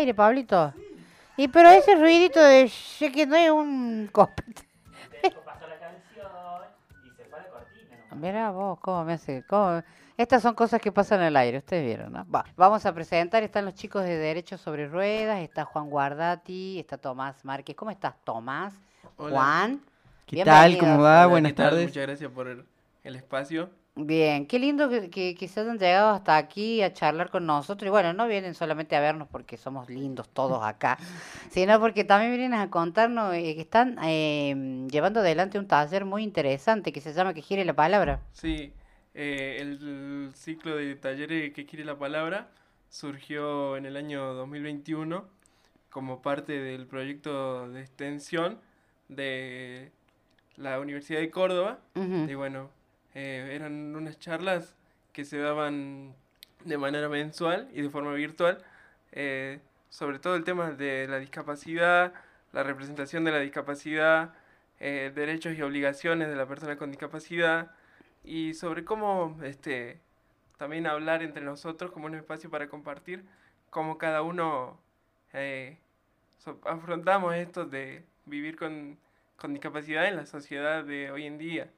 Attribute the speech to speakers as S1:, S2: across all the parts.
S1: aire, Pablito? Y pero ese ruidito de sé que no es un copete.
S2: pasó la canción y se fue a la cortina. ¿no?
S1: Mira vos, cómo me hace. cómo- Estas son cosas que pasan en el aire, ustedes vieron, ¿no? Va, vamos a presentar, están los chicos de Derechos sobre Ruedas, está Juan Guardati, está Tomás Márquez. ¿Cómo estás, Tomás?
S3: Hola.
S1: Juan.
S4: ¿Qué tal? ¿Cómo va?
S3: Hola,
S4: Buenas tardes.
S3: Muchas gracias por el, el espacio.
S1: Bien, qué lindo que, que, que se hayan llegado hasta aquí a charlar con nosotros. Y bueno, no vienen solamente a vernos porque somos lindos todos acá, sino porque también vienen a contarnos eh, que están eh, llevando adelante un taller muy interesante que se llama Que gire la palabra.
S3: Sí, eh, el ciclo de talleres que quiere la palabra surgió en el año 2021 como parte del proyecto de extensión de la Universidad de Córdoba. Y bueno, eh, eran unas charlas que se daban de manera mensual y de forma virtual, eh, sobre todo el tema de la discapacidad, la representación de la discapacidad, eh, derechos y obligaciones de la persona con discapacidad y sobre cómo este, también hablar entre nosotros como un espacio para compartir cómo cada uno eh, afrontamos esto de vivir con, con discapacidad en la sociedad de hoy en día.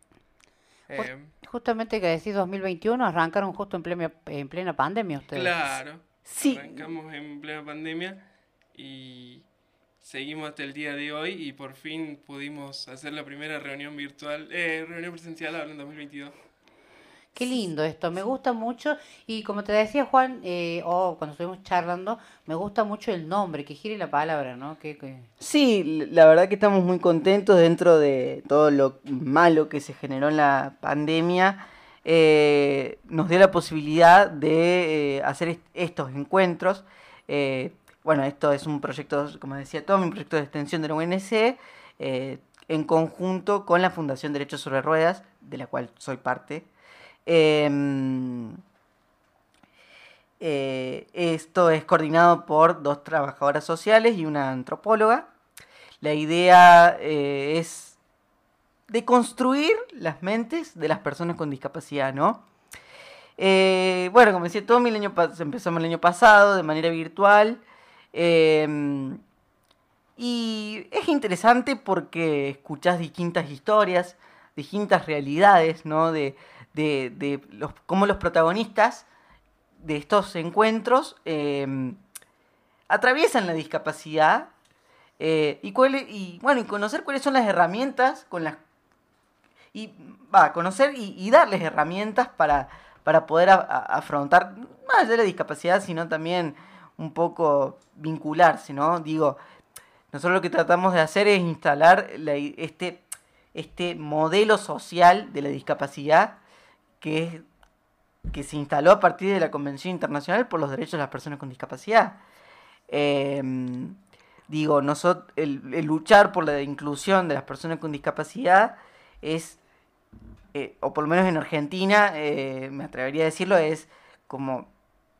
S3: Em,
S1: Justamente que decís 2021, arrancaron justo en plena, en plena pandemia ustedes.
S3: Claro.
S4: Sí.
S3: Arrancamos en plena pandemia y seguimos hasta el día de hoy y por fin pudimos hacer la primera reunión virtual, eh, reunión presencial ahora en 2022.
S1: Qué lindo esto, me gusta mucho y como te decía Juan, eh, o cuando estuvimos charlando, me gusta mucho el nombre, que gire la palabra, ¿no? Que,
S4: Sí, la verdad que estamos muy contentos dentro de todo lo malo que se generó en la pandemia. eh, nos dio la posibilidad de eh, hacer est- estos encuentros. eh, bueno, esto es un proyecto, como decía Tommy, un proyecto de extensión de la UNC en conjunto con la Fundación Derechos sobre Ruedas, de la cual soy parte. Em, eh, esto es coordinado por dos trabajadoras sociales y una antropóloga. La idea eh, es deconstruir las mentes de las personas con discapacidad, ¿no? Eh, bueno, como decía Tommy, el año empezamos el año pasado de manera virtual. em, y es interesante porque escuchás distintas historias, distintas realidades, ¿no? De, de, de los, cómo los protagonistas de estos encuentros em, atraviesan la discapacidad eh, y, cuál- y, bueno, y conocer cuáles son las herramientas con las y va conocer y, darles herramientas para, para poder afrontar más allá de la discapacidad, sino también un poco vincularse, ¿no? Digo, nosotros lo que tratamos de hacer es instalar la este, este modelo social de la discapacidad que que se instaló a partir de la Convención Internacional por los Derechos de las Personas con Discapacidad. Em, digo, nosotros, el, el luchar por la inclusión de las personas con discapacidad es, eh, o por lo menos en Argentina, eh, me atrevería a decirlo, es como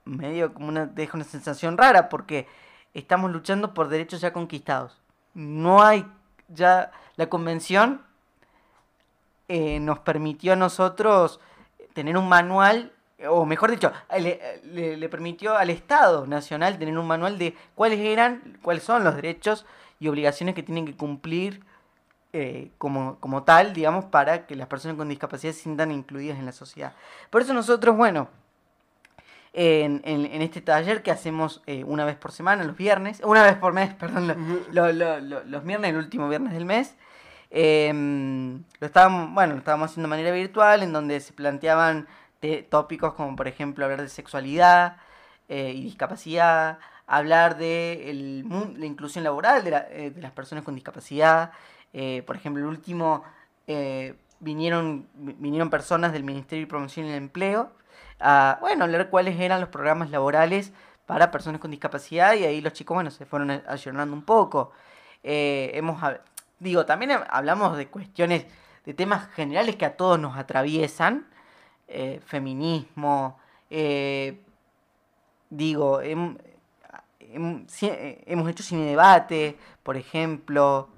S4: medio como una, deja una sensación rara porque estamos luchando por derechos ya conquistados. No hay ya, la convención eh, nos permitió a nosotros tener un manual, o mejor dicho, le, le- le permitió al Estado Nacional tener un manual de cuáles eran, cuáles son los derechos y obligaciones que tienen que cumplir eh, como, como tal, digamos, para que las personas con discapacidad se sientan incluidas en la sociedad. Por eso nosotros, bueno, en, en- en este taller que hacemos eh, una vez por semana, los viernes, una vez por mes, perdón, lo- lo- lo- lo- los viernes, el último viernes del mes, eh, lo estábamos, bueno, lo estábamos haciendo de manera virtual, en donde se planteaban te- tópicos como, por ejemplo, hablar de sexualidad eh, y discapacidad, hablar de el la inclusión laboral de, la- eh, de las personas con discapacidad. eh, por ejemplo, el último, eh, vinieron, vi- vinieron personas del Ministerio de Promoción del Empleo a, bueno, hablar cuáles eran los programas laborales para personas con discapacidad y ahí los chicos, bueno, se fueron ayornando un poco. Eh, hemos, digo, también hab- hablamos de cuestiones, de temas generales que a todos nos atraviesan, eh, feminismo, eh, digo, eh, hemos hecho cine debate, por ejemplo,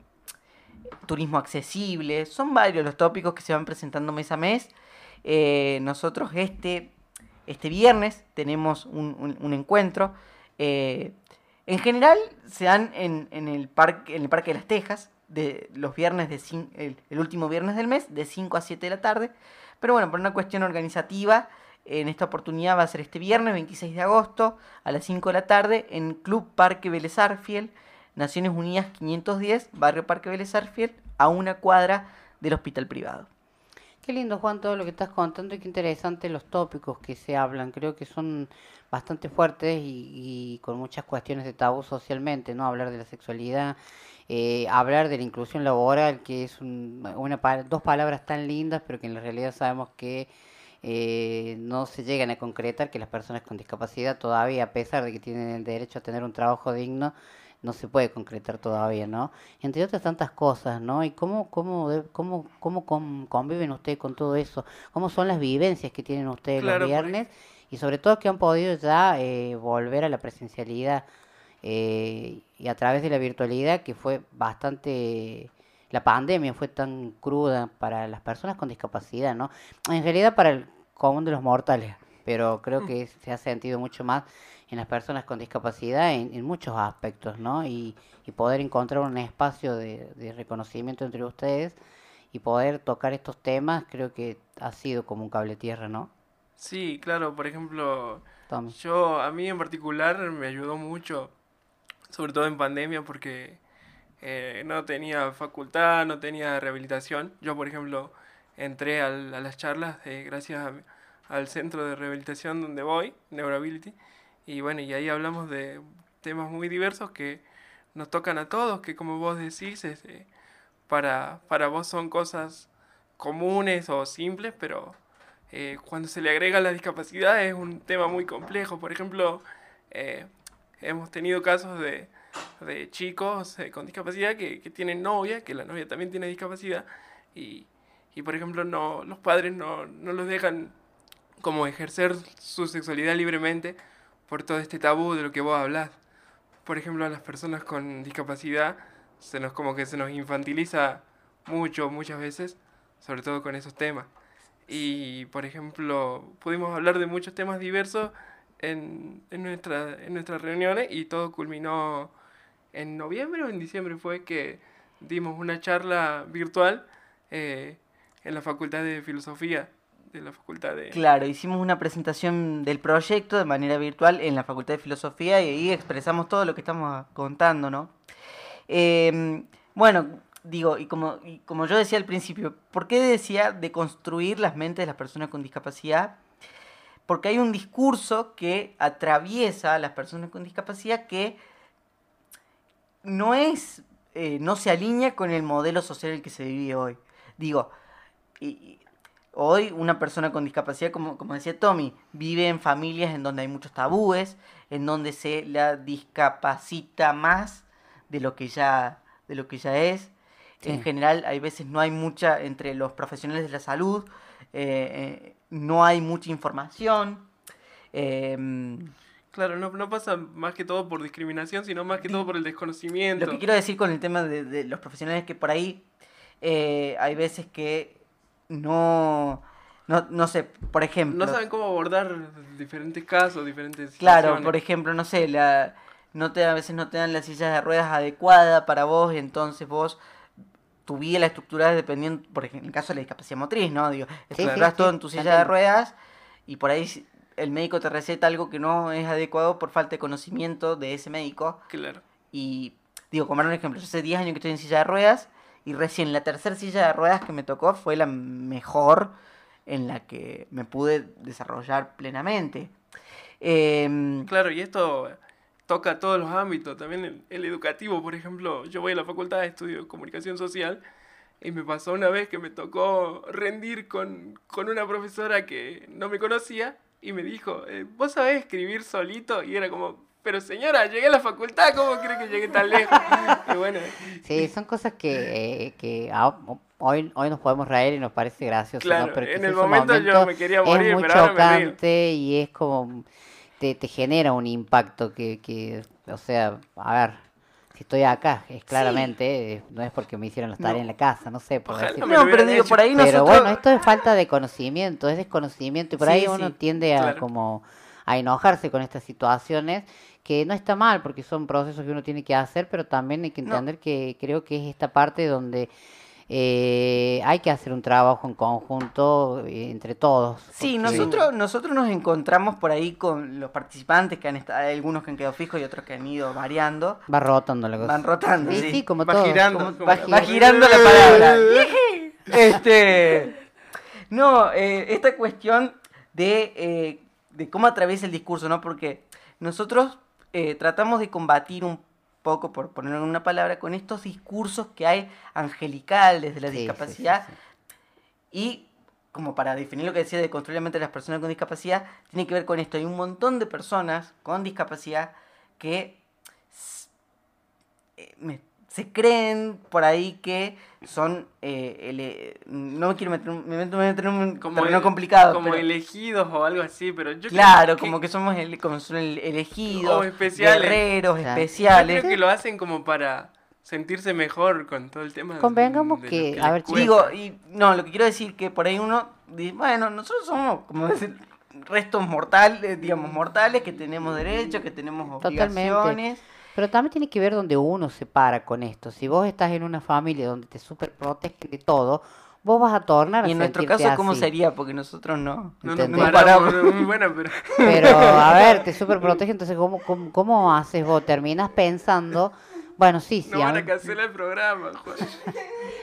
S4: turismo accesible, son varios los tópicos que se van presentando mes a mes. Nosotros este, este viernes tenemos un, encuentro. En general se dan en el parque, en el Parque de las Tejas, de los viernes de el último viernes del mes, de 5 a 7 de la tarde. Pero bueno, por una cuestión organizativa, en esta oportunidad va a ser este viernes 26 de agosto a las 5 de la tarde en Club Parque Vélez Arfiel, Naciones Unidas 510, Barrio Parque Vélez Arfiel, a una cuadra del hospital privado.
S1: Qué lindo, Juan, todo lo que estás contando y qué interesante los tópicos que se hablan. Creo que son bastante fuertes y, y con muchas cuestiones de tabú socialmente, ¿no? Hablar de la sexualidad, eh, hablar de la inclusión laboral, que es un- una, dos palabras tan lindas, pero que en la realidad sabemos que eh, no se llegan a concretar, que las personas con discapacidad todavía, a pesar de que tienen el derecho a tener un trabajo digno, no se puede concretar todavía, ¿no? Entre otras tantas cosas, ¿no? ¿Y cómo, cómo, cómo, cómo con- conviven ustedes con todo eso? ¿Cómo son las vivencias que tienen ustedes
S3: Claro,
S1: los viernes? Y sobre todo que han podido ya eh, volver a la presencialidad eh, y a través de la virtualidad que fue bastante... La pandemia fue tan cruda para las personas con discapacidad, ¿no? En realidad para el común de los mortales, pero creo que se ha sentido mucho más en las personas con discapacidad en, en muchos aspectos, ¿no? Y, y poder encontrar un espacio de, de reconocimiento entre ustedes y poder tocar estos temas, creo que ha sido como un cable tierra, ¿no?
S3: Sí, claro, por ejemplo,
S1: Tommy.
S3: yo a mí en particular me ayudó mucho, sobre todo en pandemia, porque eh, no tenía facultad, no tenía rehabilitación. Yo, por ejemplo, entré al- a las charlas gracias a mi- al centro de rehabilitación donde voy, Neurability, y bueno, y ahí hablamos de temas muy diversos que nos tocan a todos, que como vos decís, es, eh, para, para vos son cosas comunes o simples, pero eh, cuando se le agrega la discapacidad es un tema muy complejo. Por ejemplo, eh, hemos tenido casos de, de chicos eh, con discapacidad que, que tienen novia, que la novia también tiene discapacidad, y, y por ejemplo no, los padres no, no los dejan como ejercer su sexualidad libremente por todo este tabú de lo que vos hablás. Por ejemplo, a las personas con discapacidad se nos como que se nos infantiliza mucho, muchas veces, sobre todo con esos temas. Y, por ejemplo, pudimos hablar de muchos temas diversos en, en, nuestra, en nuestras reuniones y todo culminó en noviembre o en diciembre fue que dimos una charla virtual eh, en la Facultad de Filosofía la Facultad de...
S4: Claro, hicimos una presentación del proyecto de manera virtual en la Facultad de Filosofía y ahí expresamos todo lo que estamos contando, ¿no? Eh, bueno, digo, y como, como yo decía al principio, ¿por qué decía de construir las mentes de las personas con discapacidad? Porque hay un discurso que atraviesa a las personas con discapacidad que no es, eh, no se alinea con el modelo social en el que se vive hoy. Digo, y hoy una persona con discapacidad, como, como decía Tommy, vive en familias en donde hay muchos tabúes, en donde se la discapacita más de lo que ya, de lo que ya es. En general, hay veces no hay mucha, entre los profesionales de la salud, eh, eh, no hay mucha información. em,
S3: Claro, no, no pasa más que todo por discriminación, sino más que todo por el desconocimiento.
S4: Lo que quiero decir con el tema de, de los profesionales es que por ahí eh, hay veces que no, no, no sé, por ejemplo.
S3: No saben cómo abordar diferentes casos, diferentes
S4: Claro, por ejemplo, no sé, la, no te, a veces no te dan la silla de ruedas adecuada para vos y entonces vos tu vida la estructurás dependiendo, por ejemplo, en el caso de la discapacidad motriz, ¿no? Digo,
S1: sí,
S4: estructurás todo
S1: sí,
S4: en tu silla de ruedas y por ahí el médico te receta algo que no es adecuado por falta de conocimiento de ese médico.
S3: Claro.
S4: Y digo, como era un ejemplo, yo hace 10 años que estoy en silla de ruedas y recién la tercera silla de ruedas que me tocó fue la mejor en la que me pude desarrollar plenamente. Em,
S3: Claro, y esto toca todos los ámbitos, también el, educativo, por ejemplo, yo voy a la facultad de estudio comunicación social y me pasó una vez que me tocó rendir con, con una profesora que no me conocía y me dijo, eh, ¿vos sabés escribir solito? Y era como, pero señora, llegué a la facultad, ¿cómo cree que llegué tan lejos? Y bueno,
S1: Sí, son cosas que, eh, que hoy, hoy nos podemos reír y nos parece gracioso, ¿no?
S3: Claro,
S1: Pero
S3: en el momento yo me quería morir,
S1: es muy
S3: pero ahora me río.
S1: chocante y es como, te, te genera un impacto que, que, o sea, a ver, si estoy acá, es claramente, eh, no es porque me hicieron las tareas
S4: No.
S1: en la casa, no sé, por decir-
S3: me
S4: no,
S3: lo
S4: pero digo, por ahí
S1: Pero
S4: nosotros...
S1: bueno, esto es falta de conocimiento, es desconocimiento y por
S4: Sí,
S1: ahí uno
S4: sí,
S1: tiende a
S3: claro.
S1: como a enojarse con estas situaciones que no está mal porque son procesos que uno tiene que hacer, pero también hay que
S4: No.
S1: entender que creo que es esta parte donde eh, hay que hacer un trabajo en conjunto eh, entre todos.
S4: Sí,
S1: porque-
S4: nosotros, nosotros nos encontramos por ahí con los participantes que han estado, hay algunos que han quedado fijos y otros que han ido variando.
S1: Va rotando la cosa.
S4: Van rotando,
S1: Sí,
S4: sí.
S1: sí, como
S3: Va
S1: todo.
S3: girando.
S4: Como-
S3: como-
S4: va, va girando la palabra. Este, no, eh, esta cuestión de, eh, de cómo atraviesa el discurso, ¿no? Porque nosotros eh, tratamos de combatir un poco, por ponerlo en una palabra, con estos discursos que hay angelicales de la
S1: Sí, sí, sí,
S4: discapacidad
S1: sí.
S4: y como para definir lo que decía de construir la mente de las personas con discapacidad, tiene que ver con esto. Hay un montón de personas con discapacidad que eh, me- se creen por ahí que son... eh, ele- no me quiero meter, en un- me meto, me meto en un
S3: como
S4: terreno complicado.
S3: Como
S4: pero-
S3: elegidos o algo así, pero yo creo
S4: claro, como que somos ele- como son ele- elegidos,
S3: O especiales.
S4: guerreros,
S1: Claro.
S3: Yo
S4: especiales.
S3: creo que lo hacen como para sentirse mejor con todo el tema. de-
S1: Convengamos
S3: de lo
S1: que,
S3: les
S1: a ver.
S4: Digo, y no, lo que quiero decir que por ahí uno dice, bueno, nosotros somos como decir restos mortales, digamos, mortales, que tenemos derechos, que tenemos
S1: Totalmente. Pero también tiene que ver donde uno se para con esto. Si vos estás en una familia donde te super protegen de todo, vos vas a tornar a
S4: Y en nuestro caso, ¿cómo
S1: así.
S4: sería? Porque nosotros no.
S3: No nos
S1: ¿entendés?
S3: paramos,
S4: paramos.
S3: muy buena, pero
S1: Pero, a ver, te super protege, entonces, ¿cómo, cómo, cómo haces vos? Terminas pensando, bueno, sí, sí.
S3: no van a cancelar el programa, Juan.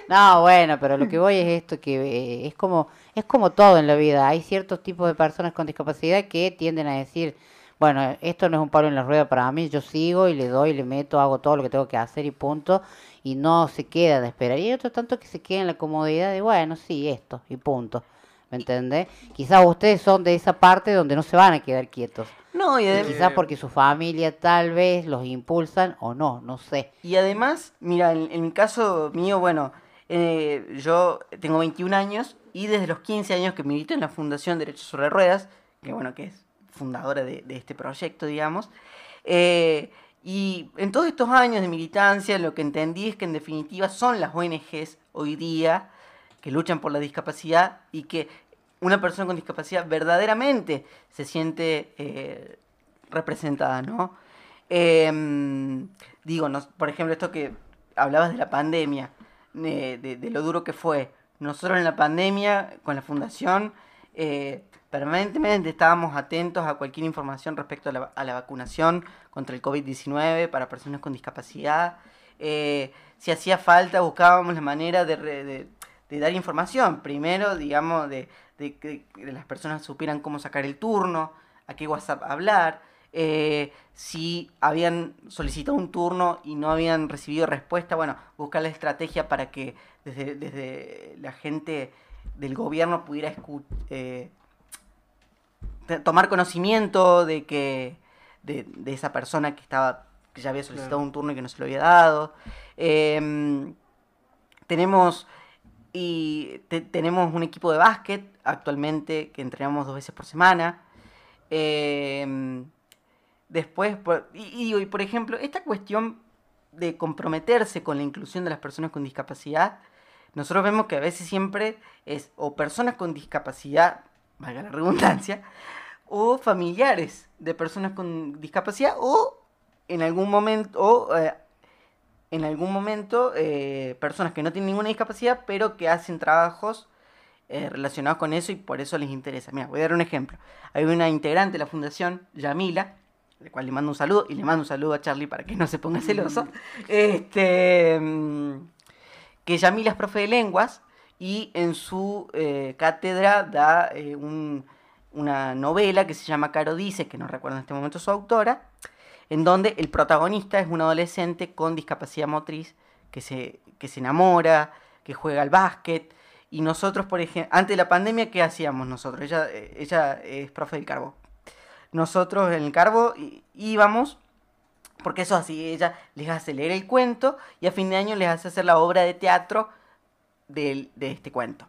S1: No, bueno, pero lo que voy es esto, que eh, es como, es como todo en la vida. Hay ciertos tipos de personas con discapacidad que tienden a decir, bueno, esto no es un palo en la rueda para mí, yo sigo y le doy, le meto, hago todo lo que tengo que hacer y punto, y no se queda de esperar. Y hay otros tanto que se quedan en la comodidad de, bueno, sí, esto, y punto. ¿Me entendés? Quizás ustedes son de esa parte donde no se van a quedar quietos.
S4: No, y,
S1: Y
S4: adem-
S1: quizás porque su familia tal vez los impulsan o no, no sé.
S4: y además, mira, en, en mi caso mío, bueno, eh, yo tengo 21 años y desde los 15 años que milito en la Fundación Derechos sobre Ruedas, que bueno, que es fundadora de, este proyecto, digamos, eh, y en todos estos años de militancia lo que entendí es que en definitiva son las ONGs hoy día que luchan por la discapacidad y que una persona con discapacidad verdaderamente se siente eh, representada, ¿no? Em, digo, por ejemplo, esto que hablabas de la pandemia, de, de- lo duro que fue. Nosotros en la pandemia, con la fundación, eh, permanentemente estábamos atentos a cualquier información respecto a la, vacunación contra el COVID-19 para personas con discapacidad. Eh, si hacía falta, buscábamos la manera de, dar información. Primero, digamos, de, que las personas supieran cómo sacar el turno, a qué WhatsApp hablar. eh, si habían solicitado un turno y no habían recibido respuesta, bueno, buscar la estrategia para que desde, la gente del gobierno pudiera escu- eh, tomar conocimiento de que de, de esa persona que estaba que ya había solicitado
S3: Claro.
S4: un turno y que no se lo había dado. Em, tenemos y te- tenemos un equipo de básquet actualmente que entrenamos dos veces por semana. Em, después, por, y, y por ejemplo, esta cuestión de comprometerse con la inclusión de las personas con discapacidad, nosotros vemos que a veces siempre es o personas con discapacidad, valga la redundancia, o familiares de personas con discapacidad, o en algún momento, o eh, en algún momento eh, personas que no tienen ninguna discapacidad, pero que hacen trabajos eh, relacionados con eso y por eso les interesa. Mira, voy a dar un ejemplo. Hay una integrante de la fundación, Yamila, de cual le mando un saludo, y le mando un saludo a Charlie para que no se ponga celoso. Este, mm, que Yamila es profe de lenguas y en su cátedra da un- una novela que se llama Caro Dice, que no recuerdo en este momento su autora, en donde el protagonista es un adolescente con discapacidad motriz que se, que se enamora, que juega al básquet. Y nosotros, por ejemplo, antes de la pandemia, ¿qué hacíamos nosotros? Ella, eh, ella es profe del Carbo. Nosotros en el Carbo íbamos, porque eso así, ella les hace leer el cuento y a fin de año les hace hacer la obra de teatro del- de este cuento.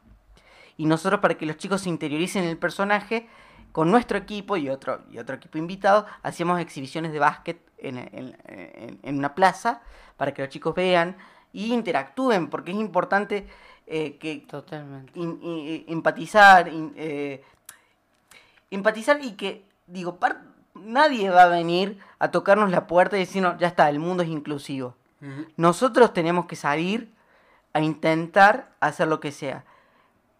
S4: Y nosotros, para que los chicos se interioricen en el personaje, con nuestro equipo y otro, y otro equipo invitado, hacíamos exhibiciones de básquet en, en- en- en una plaza para que los chicos vean y interactúen, porque es importante eh, que
S1: Totalmente.
S4: in- in- empatizar, in- eh, empatizar y que, digo, par- nadie va a venir a tocarnos la puerta y decirnos, ya está, el mundo es inclusivo. Nosotros tenemos que salir a intentar hacer lo que sea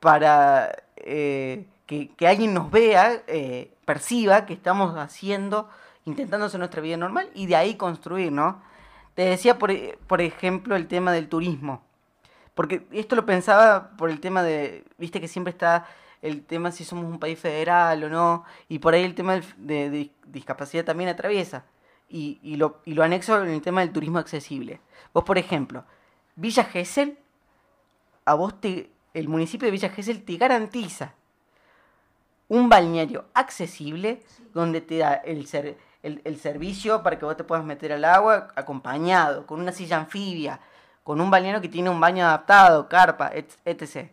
S4: para eh, que, alguien nos vea, eh, perciba que estamos haciendo, intentando hacer nuestra vida normal y de ahí construir, ¿no? Te decía, por, e- por ejemplo, el tema del turismo. Porque esto lo pensaba por el tema de, viste que siempre está el tema si somos un país federal o no, y por ahí el tema de discapacidad también atraviesa. Y, y lo, y lo anexo en el tema del turismo accesible. Vos, por ejemplo, Villa Gesell, a vos te, el municipio de Villa Gesell te garantiza un balneario accesible donde te da el, ser, el, el servicio para que vos te puedas meter al agua acompañado, con una silla anfibia, con un balneario que tiene un baño adaptado, carpa, et- etc.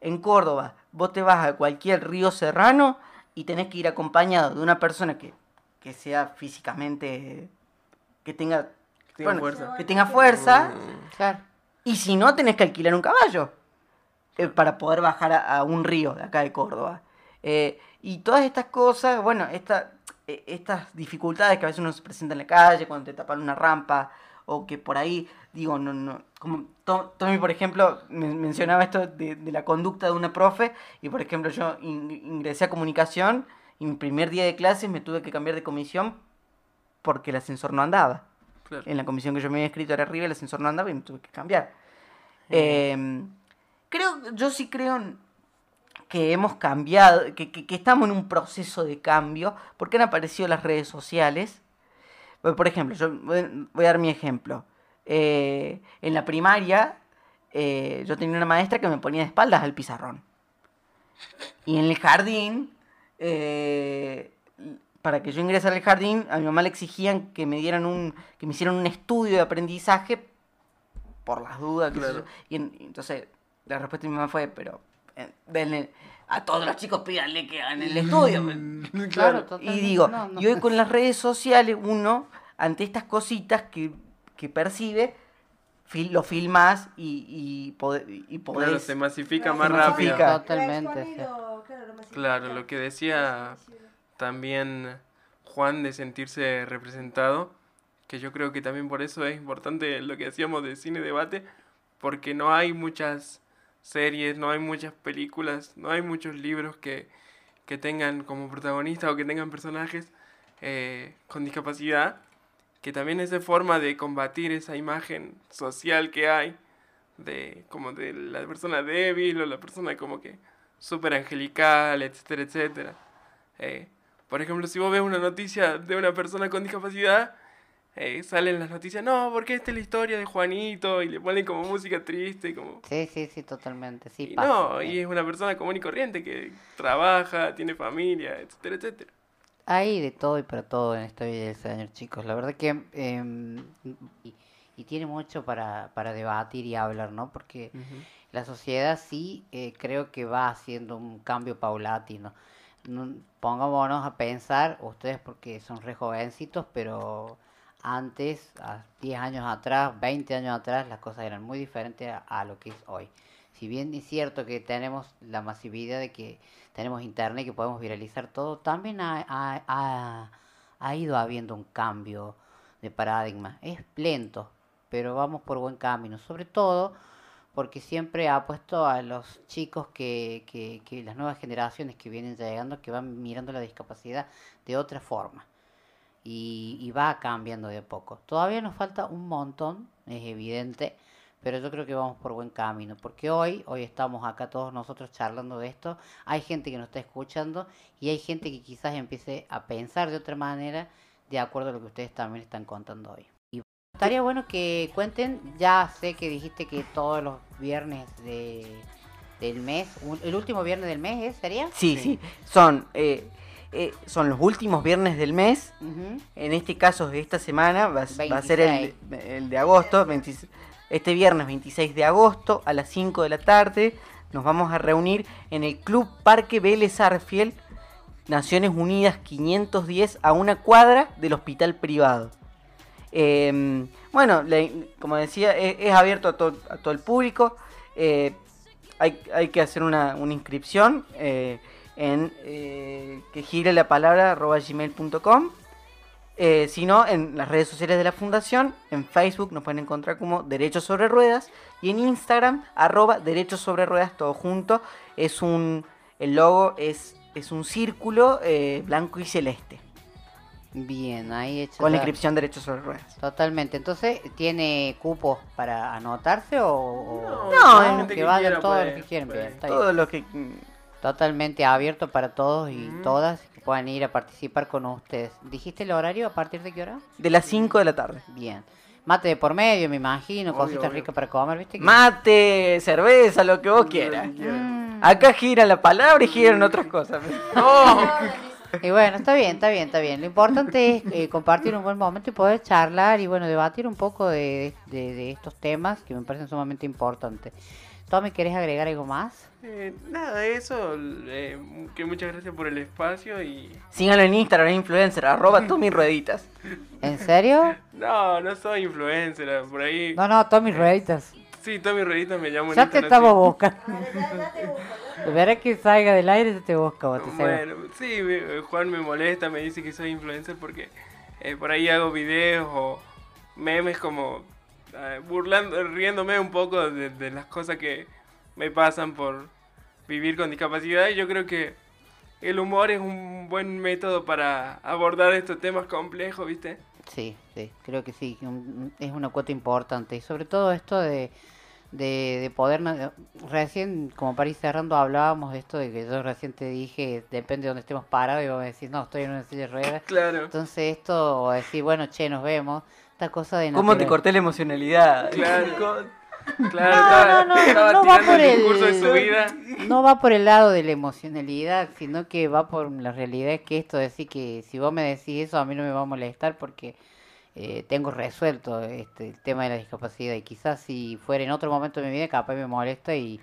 S4: En Córdoba, vos te vas a cualquier río serrano y tenés que ir acompañado de una persona que, que sea físicamente, que tenga,
S3: Que tenga
S4: bueno,
S3: fuerza.
S4: que tenga fuerza,
S1: Claro.
S4: y si no, tenés que alquilar un caballo eh, para poder bajar a, a un río de acá de Córdoba. Eh, y todas estas cosas, bueno, esta, eh, estas dificultades que a veces uno se presenta en la calle, cuando te tapan una rampa, o que por ahí, digo, no, no, como To- Tommy, por ejemplo, men- mencionaba esto de, de la conducta de una profe, y por ejemplo yo in- ingresé a comunicación, y mi primer día de clases me tuve que cambiar de comisión porque el ascensor no andaba
S3: Claro.
S4: en la comisión que yo me había escrito era arriba, el ascensor no andaba y me tuve que cambiar. Eh, creo, yo sí creo que hemos cambiado, que, que- que estamos en un proceso de cambio, porque han aparecido las redes sociales. Por ejemplo, yo voy a dar mi ejemplo. Eh, en la primaria, eh, yo tenía una maestra que me ponía de espaldas al pizarrón. Y en el jardín, eh, para que yo ingresara al jardín, a mi mamá le exigían que me dieran un, que me hicieran un estudio de aprendizaje por las dudas.
S3: Claro.
S4: Y, en- entonces la respuesta de mi mamá fue, pero eh, denle- a todos los chicos pídanle que hagan el estudio.
S1: Claro,
S3: Claro.
S4: Y
S1: totalmente.
S4: digo,
S1: No, no.
S4: y hoy con las redes sociales uno, ante estas cositas que, que percibe, fil- lo filmas y, y, pode- y
S3: Claro,
S4: podés...
S3: se masifica
S4: Se
S3: más
S4: masifica.
S3: rápido.
S1: Totalmente, sí.
S3: Claro, lo que decía también Juan de sentirse representado, que yo creo que también por eso es importante lo que decíamos de cine debate, porque no hay muchas series, no hay muchas películas, no hay muchos libros que, que tengan como protagonista o que tengan personajes eh, con discapacidad, que también es de forma de combatir esa imagen social que hay de como de la persona débil o la persona como que súper angelical, etcétera, etcétera. Eh, por ejemplo, si vos ves una noticia de una persona con discapacidad, eh, salen las noticias, no, porque esta es la historia de Juanito, y le ponen como música triste, como...
S1: Sí, sí, sí, totalmente. Sí,
S3: y
S1: pasa.
S3: no, y es una persona común y corriente que trabaja, tiene familia, etcétera, etcétera.
S1: Hay de todo y para todo en esta vida del señor, chicos. La verdad que... em, y, y tiene mucho para, para debatir y hablar, ¿no? Porque la sociedad sí eh, creo que va haciendo un cambio paulatino. No- pongámonos a pensar, ustedes porque son re jovencitos, pero antes, a 10 años atrás, 20 años atrás, las cosas eran muy diferentes a, lo que es hoy. Si bien es cierto que tenemos la masividad de que tenemos internet y que podemos viralizar todo, también ha ido habiendo un cambio de paradigma. Es lento, pero vamos por buen camino. Sobre todo porque siempre ha puesto a los chicos que, que, que las nuevas generaciones que vienen llegando, que van mirando la discapacidad de otra forma. Y, y va cambiando de a poco. Todavía nos falta un montón, es evidente, pero yo creo que vamos por buen camino, porque hoy, hoy estamos acá todos nosotros charlando de esto, hay gente que nos está escuchando y hay gente que quizás empiece a pensar de otra manera de acuerdo a lo que ustedes también están contando hoy. Y estaría bueno que cuenten, ya sé que dijiste que todos los viernes de, del mes, un- el último viernes del mes, ¿eh? ¿sería?
S4: Sí,
S3: Sí.
S4: sí, son, eh, eh, son los últimos viernes del mes. En este caso, de esta semana, va, a- va a ser el, de- el de agosto, 26 este viernes 26 de agosto a las 5 de la tarde. Nos vamos a reunir en el Club Parque Vélez Arfiel, Naciones Unidas 510, a una cuadra del hospital privado. Eh, bueno, como decía, es, es abierto a, to- a todo el público. eh, hay, hay que hacer una, una inscripción. eh, en eh, que gire la palabra arroba gmail.com. Eh, si no, en las redes sociales de la fundación, en Facebook nos pueden encontrar como Derechos sobre Ruedas y en Instagram arroba Derechos sobre Ruedas todo junto. Es un, el logo es, es un círculo eh, blanco y celeste
S1: Bien, ahí hecho.
S4: con la inscripción Derechos sobre Ruedas.
S1: Totalmente. Entonces, ¿tiene cupos para anotarse o, o-
S4: No,
S1: no,
S4: hay
S3: gente
S1: que
S3: que
S1: vayan
S3: quiera
S1: todos
S3: puede-
S1: los que quieren?
S3: puede.
S1: Bien, está bien.
S4: Todo lo que
S1: Totalmente abierto para todos y
S3: Mm.
S1: todas que puedan ir a participar con ustedes. ¿Dijiste el horario? ¿A partir de qué hora?
S4: de las 5 de la tarde.
S1: Bien. Mate de por medio, me imagino,
S3: Obvio,
S1: cositas
S3: obvio.
S1: ricas para comer, ¿viste?
S4: Mate, cerveza, lo que vos quieras.
S1: Mm.
S4: Acá giran la palabra y giran otras cosas.
S1: Y bueno, está bien, está bien, está bien. Lo importante es eh, compartir un buen momento y poder charlar y bueno, debatir un poco de, de- de estos temas que me parecen sumamente importantes. Tommy, ¿querés agregar algo más?
S3: Eh, nada, eso, eh, que muchas gracias por el espacio y...
S4: Síganlo en Instagram, influencer, arroba Tommy Rueditas.
S1: ¿En serio?
S3: No, no soy influencer, eh, por ahí...
S1: No, no, Tommy Rueditas.
S3: Sí, Tommy Rueditas me llamo
S1: Ya te estamos buscando. De verdad que salga del aire ya te busca, vos, te sabes.
S3: Bueno, sí, me- eh, Juan me molesta, me dice que soy influencer porque eh, por ahí hago videos o memes como eh, burlando, riéndome un poco de, de las cosas que me pasan por vivir con discapacidad y yo creo que el humor es un buen método para abordar estos temas complejos, ¿viste?
S1: Sí, sí, creo que sí, es una cuota importante. Y sobre todo esto de, de, de poder... Recién, como para ir cerrando, hablábamos de esto de que yo recién te dije, depende de donde estemos parados, y vos me decís, no, estoy en una silla de ruedas.
S3: Claro,
S1: Entonces esto, o decir, bueno, che, nos vemos, esta cosa de...
S4: ¿Cómo te corté la emocionalidad?
S3: claro, claro,
S1: No,
S3: estaba,
S1: no, no,
S3: estaba
S1: no va por
S3: el
S1: el-
S3: discurso de su vida.
S1: No va por el lado de la emocionalidad, sino que va por la realidad es que esto, decir que si vos me decís eso, a mí no me va a molestar porque eh, tengo resuelto este, el tema de la discapacidad y quizás si fuera en otro momento de mi vida, capaz me molesta y,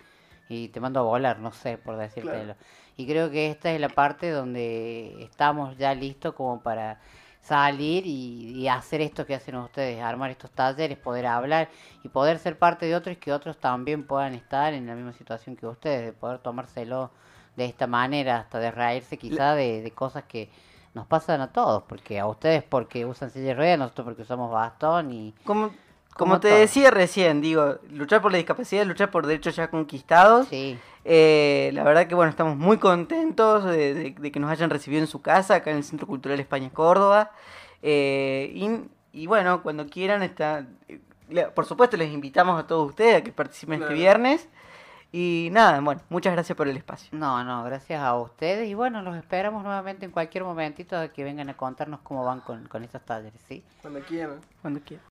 S1: y te mando a volar, no sé, por decírtelo. Y creo que esta es la parte donde estamos ya listos como para salir y, y hacer esto que hacen ustedes, armar estos talleres, poder hablar y poder ser parte de otros y que otros también puedan estar en la misma situación que ustedes, de poder tomárselo de esta manera, hasta de reírse quizá de, de cosas que nos pasan a todos, porque a ustedes porque usan silla de ruedas, nosotros porque usamos bastón y...
S4: Como, como
S1: Como
S4: te
S1: todo.
S4: decía recién, digo, luchar por la discapacidad, luchar por derechos ya conquistados.
S1: Sí,
S4: Eh, la verdad que bueno, estamos muy contentos de, de- de que nos hayan recibido en su casa, acá en el Centro Cultural España Córdoba. Eh, y, y bueno, cuando quieran, está, eh, por supuesto les invitamos a todos ustedes a que participen este viernes. Y nada, bueno, muchas gracias por el espacio.
S1: no, no, gracias a ustedes y bueno, los esperamos nuevamente en cualquier momentito a que vengan a contarnos cómo van con, con estos talleres, ¿sí?
S3: Cuando quieran.
S4: Cuando quieran.